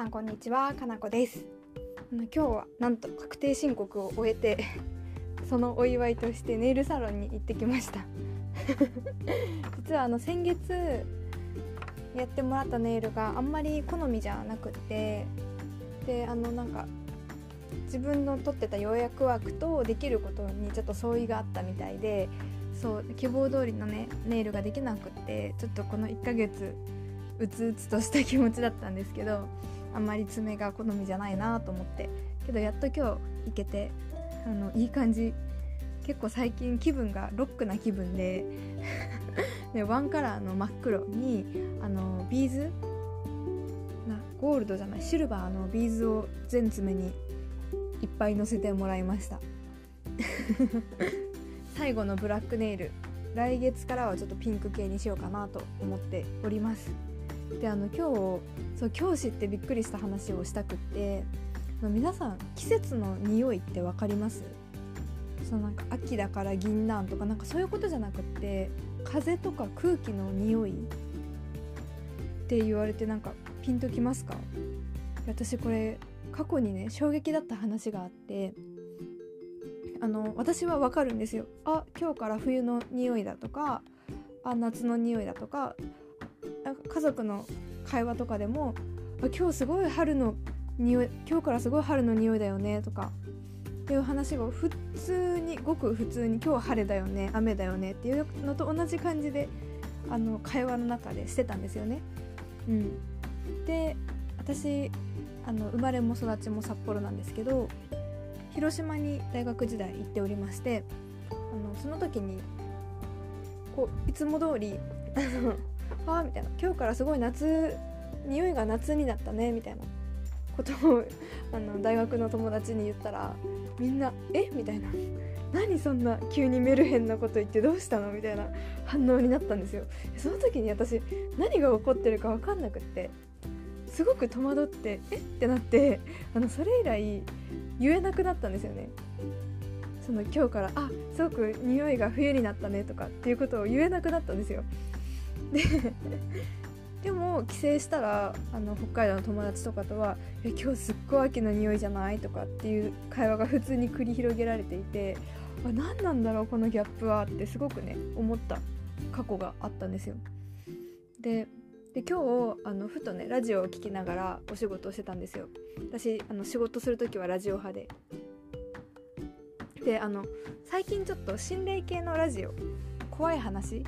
さんこんにちは。かなこです。今日はなんと確定申告を終えて そのお祝いとしてネイルサロンに行ってきました。実はあの先月やってもらったネイルがあんまり好みじゃなくってであのなんか自分の取ってた予約枠とできることにちょっと相違があったみたいでそう希望通りのねネイルができなくってちょっとこの1ヶ月うつうつとした気持ちだったんですけどあんまり爪が好みじゃないなと思って。けどやっと今日行けてあのいい感じ。結構最近気分がロックな気分で。でワンカラーの真っ黒にあのビーズ？なゴールドじゃない。シルバーのビーズを全爪にいっぱい乗せてもらいました。最後のブラックネイル。来月からはちょっとピンク系にしようかなと思っております。であの今日そう今日知ってびっくりした話をしたくって皆さん季節の匂いって分かります？そのなんか秋だから銀杏とかなんかそういうことじゃなくって風とか空気の匂いって言われてなんかピンときますか？私これ過去にね衝撃だった話があってあの私はわかるんですよ。あ今日から冬の匂いだとかあ夏の匂いだとか家族の会話とかでも今日すごい春の匂い今日からすごい春の匂いだよねとかっていう話を普通にごく普通に今日は晴れだよね雨だよねっていうのと同じ感じであの会話の中でしてたんですよね。うん、で私あの生まれも育ちも札幌なんですけど広島に大学時代行っておりましてあのその時にこういつも通り「あ」みたいな「今日からすごい夏匂いが夏になったね」みたいなことをあの大学の友達に言ったらみんな「え？みたいな「何そんな急にメルヘンなこと言ってどうしたの?」みたいな反応になったんですよ。その時に私何が起こってるか分かんなくってすごく戸惑って「え？っ?」てなってあのそれ以来言えなくなったんですよね。その今日から「あすごく匂いが冬になったね」とかっていうことを言えなくなったんですよ。で でも帰省したらあの北海道の友達とかとは「え今日すっごい秋の匂いじゃない?」とかっていう会話が普通に繰り広げられていてあ何なんだろうこのギャップは？ってすごくね思った過去があったんですよ。でで今日あのふとねラジオを聴きながらお仕事をしてたんですよ。私あの仕事する時はラジオ派で。であの最近ちょっと心霊系のラジオ怖い話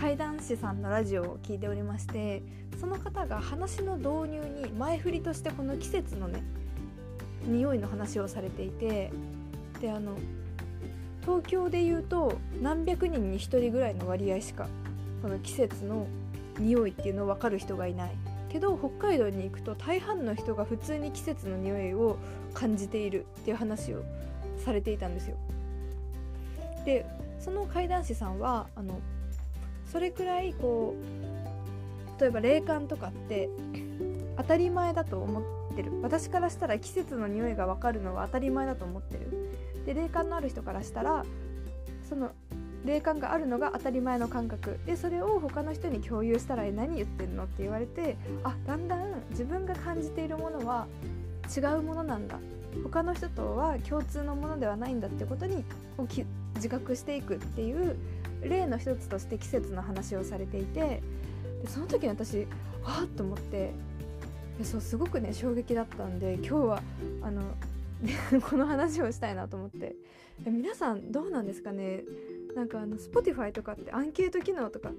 怪談師さんのラジオを聞いておりましてその方が話の導入に前振りとしてこの季節のね匂いの話をされていてであの東京でいうと何百人に1人ぐらいの割合しかこの季節の匂いっていうのを分かる人がいないけど北海道に行くと大半の人が普通に季節の匂いを感じているっていう話をされていたんですよ。でその怪談師さんはあのそれくらいこう例えば霊感とかって当たり前だと思ってる。私からしたら季節の匂いが分かるのは当たり前だと思ってる。で霊感のある人からしたらその霊感があるのが当たり前の感覚。でそれを他の人に共有したら「何言ってんの?」って言われてあだんだん自分が感じているものは違うものなんだ。他の人とは共通のものではないんだってことに自覚していくっていう例の一つとして季節の話をされていてでその時に私あっと思ってそうすごくね衝撃だったんで今日はあの この話をしたいなと思って皆さんどうなんですかね？なんかあの Spotify とかってアンケート機能とか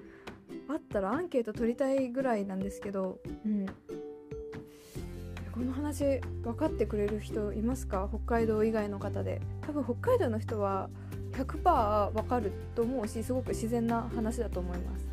あったらアンケート取りたいぐらいなんですけど、うん、この話分かってくれる人いますか？北海道以外の方で。多分北海道の人は100%分かると思うしすごく自然な話だと思います。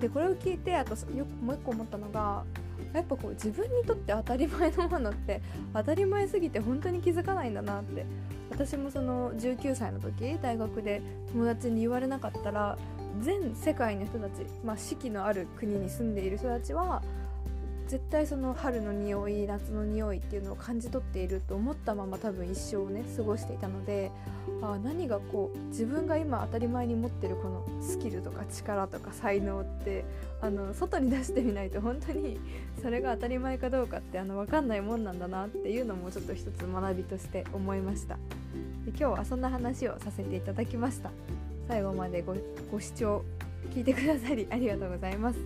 でこれを聞いてあとよくもう一個思ったのがやっぱこう自分にとって当たり前のものって当たり前すぎて本当に気づかないんだなって。私もその19歳の時大学で友達に言われなかったら全世界の人たち、まあ、四季のある国に住んでいる人たちは絶対その春の匂い夏の匂いっていうのを感じ取っていると思ったまま多分一生をね過ごしていたのであ何がこう自分が今当たり前に持ってるこのスキルとか力とか才能ってあの外に出してみないと本当に それが当たり前かどうかってあの分かんないもんなんだなっていうのもちょっと一つ学びとして思いました。で今日はそんな話をさせていただきました。最後までごご視聴聞いてくださりありがとうございます。